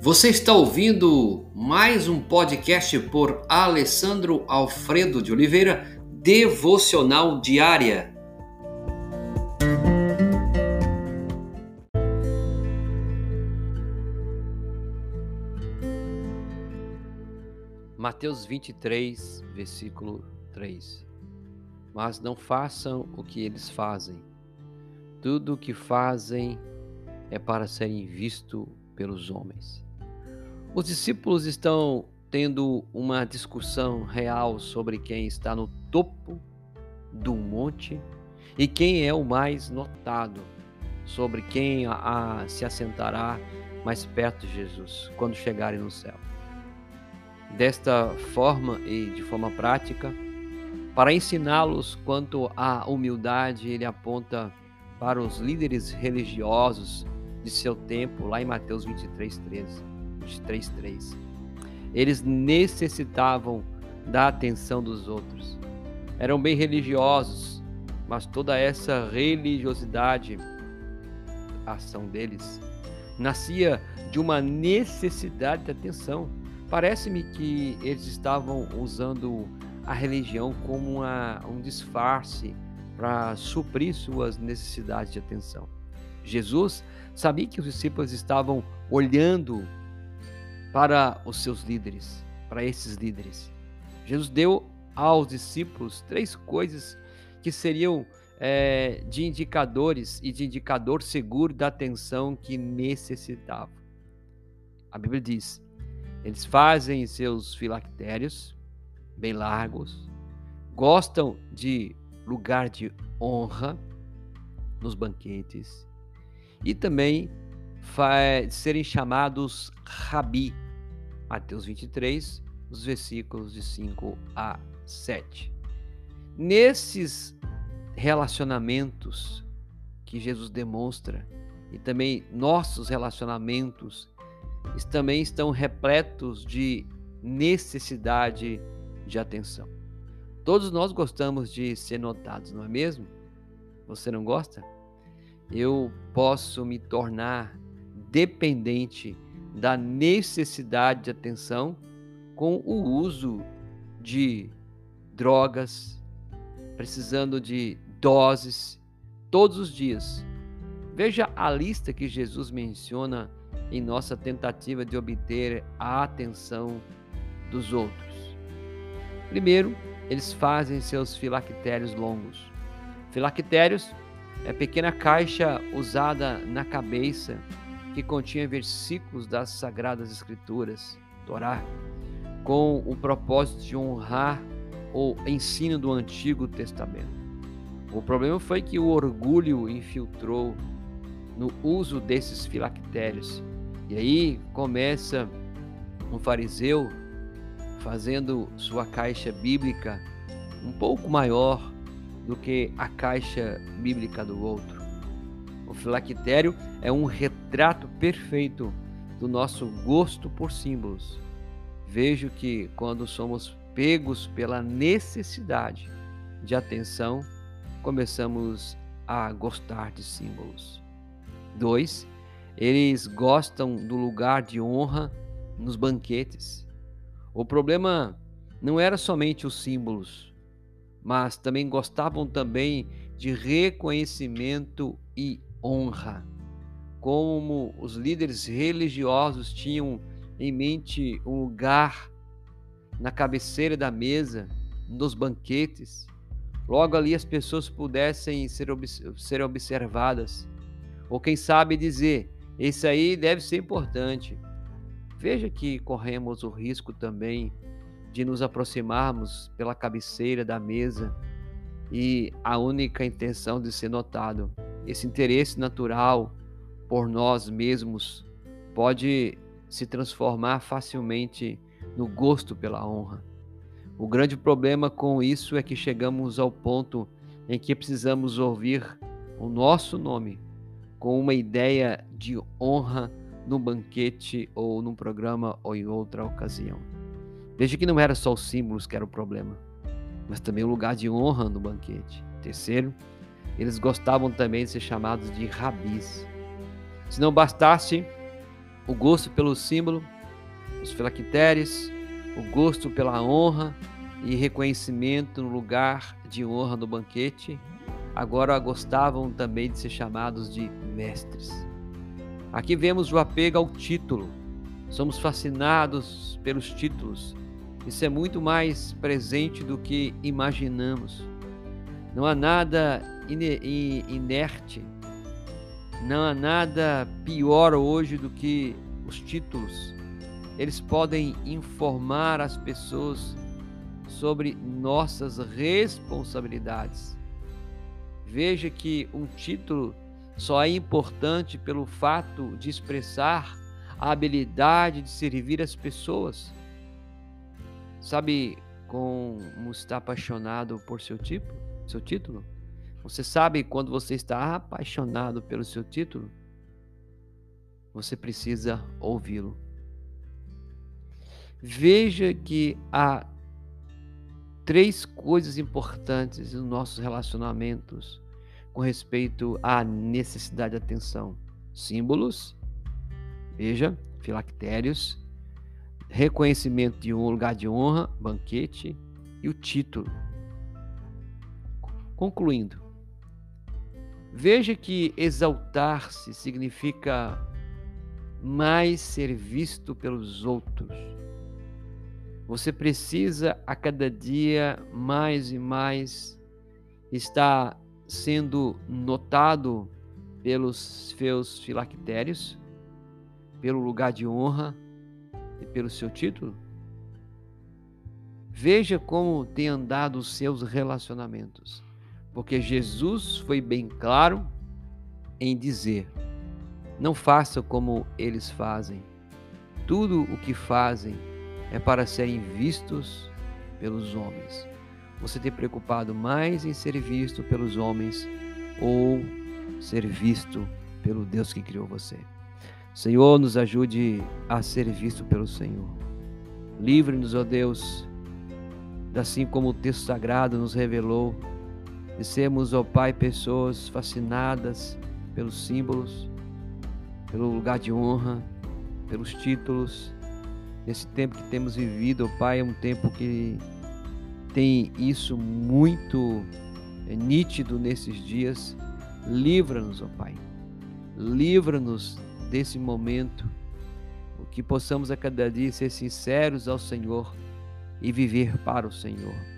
Você está ouvindo mais um podcast por Alessandro Alfredo de Oliveira, Devocional Diária. Mateus 23, versículo 3. Mas não façam o que eles fazem. Tudo o que fazem é para serem visto pelos homens. Os discípulos estão tendo uma discussão real sobre quem está no topo do monte e quem é o mais notado, sobre quem a, a, se assentará mais perto de Jesus quando chegarem no céu. Desta forma e de forma prática, para ensiná-los quanto à humildade, ele aponta para os líderes religiosos de seu tempo, lá em Mateus 23, 13, 23, 3. Eles necessitavam da atenção dos outros. Eram bem religiosos, mas toda essa religiosidade, a ação deles, nascia de uma necessidade de atenção. Parece-me que eles estavam usando a religião como uma, um disfarce para suprir suas necessidades de atenção. Jesus sabia que os discípulos estavam olhando para os seus líderes, para esses líderes. Jesus deu aos discípulos três coisas que seriam é, de indicadores e de indicador seguro da atenção que necessitavam. A Bíblia diz: eles fazem seus filactérios, bem largos, gostam de lugar de honra nos banquetes e também serem chamados Rabi. Mateus 23, os versículos de 5 a 7. Nesses relacionamentos que Jesus demonstra e também nossos relacionamentos também estão repletos de necessidade de atenção. Todos nós gostamos de ser notados, não é mesmo? Você não gosta? Eu posso me tornar dependente da necessidade de atenção com o uso de drogas, precisando de doses todos os dias. Veja a lista que Jesus menciona em nossa tentativa de obter a atenção dos outros. Primeiro, eles fazem seus filactérios longos. Filactérios é pequena caixa usada na cabeça que continha versículos das Sagradas Escrituras, Torá, com o propósito de honrar o ensino do Antigo Testamento. O problema foi que o orgulho infiltrou no uso desses filactérios. E aí começa um fariseu fazendo sua caixa bíblica um pouco maior do que a caixa bíblica do outro. O filactério é um retrato perfeito do nosso gosto por símbolos. Vejo que quando somos pegos pela necessidade de atenção, começamos a gostar de símbolos. 2. Eles gostam do lugar de honra nos banquetes. O problema não era somente os símbolos, mas também gostavam também de reconhecimento e honra. Como os líderes religiosos tinham em mente um lugar na cabeceira da mesa, nos banquetes, logo ali as pessoas pudessem ser, ser observadas, ou quem sabe dizer: Esse aí deve ser importante. Veja que corremos o risco também de nos aproximarmos pela cabeceira da mesa e a única intenção de ser notado. Esse interesse natural por nós mesmos pode se transformar facilmente no gosto pela honra. O grande problema com isso é que chegamos ao ponto em que precisamos ouvir o nosso nome com uma ideia de honra num banquete ou num programa ou em outra ocasião. Veja que não era só os símbolos que era o problema, mas também o lugar de honra no banquete. Terceiro, eles gostavam também de ser chamados de rabis. Se não bastasse o gosto pelo símbolo, os filactérios, o gosto pela honra e reconhecimento no lugar de honra no banquete, agora gostavam também de ser chamados de mestres. Aqui vemos o apego ao título. Somos fascinados pelos títulos. Isso é muito mais presente do que imaginamos. Não há nada inerte, não há nada pior hoje do que os títulos. Eles podem informar as pessoas sobre nossas responsabilidades. Veja que um título só é importante pelo fato de expressar a habilidade de servir as pessoas. Sabe como está apaixonado por seu tipo, seu título? Você sabe quando você está apaixonado pelo seu título? Você precisa ouvi-lo. Veja que há três coisas importantes nos nossos relacionamentos com respeito à necessidade de atenção: símbolos, veja, filactérios, reconhecimento de um lugar de honra, banquete e o título. Concluindo, veja que exaltar-se significa mais ser visto pelos outros você precisa a cada dia mais e mais estar sendo notado pelos seus filactérios, pelo lugar de honra e pelo seu título? Veja como tem andado os seus relacionamentos, porque Jesus foi bem claro em dizer: não faça como eles fazem. Tudo o que fazem é para serem vistos pelos homens. Você tem preocupado mais em ser visto pelos homens ou ser visto pelo Deus que criou você? Senhor, nos ajude a ser visto pelo Senhor. Livre-nos, ó Deus, assim como o texto sagrado nos revelou, de sermos, ó Pai, pessoas fascinadas pelos símbolos, pelo lugar de honra, pelos títulos, esse tempo que temos vivido, oh Pai, é um tempo que tem isso muito é, nítido nesses dias. Livra-nos, ó Pai. Livra-nos desse momento, que possamos a cada dia ser sinceros ao Senhor e viver para o Senhor.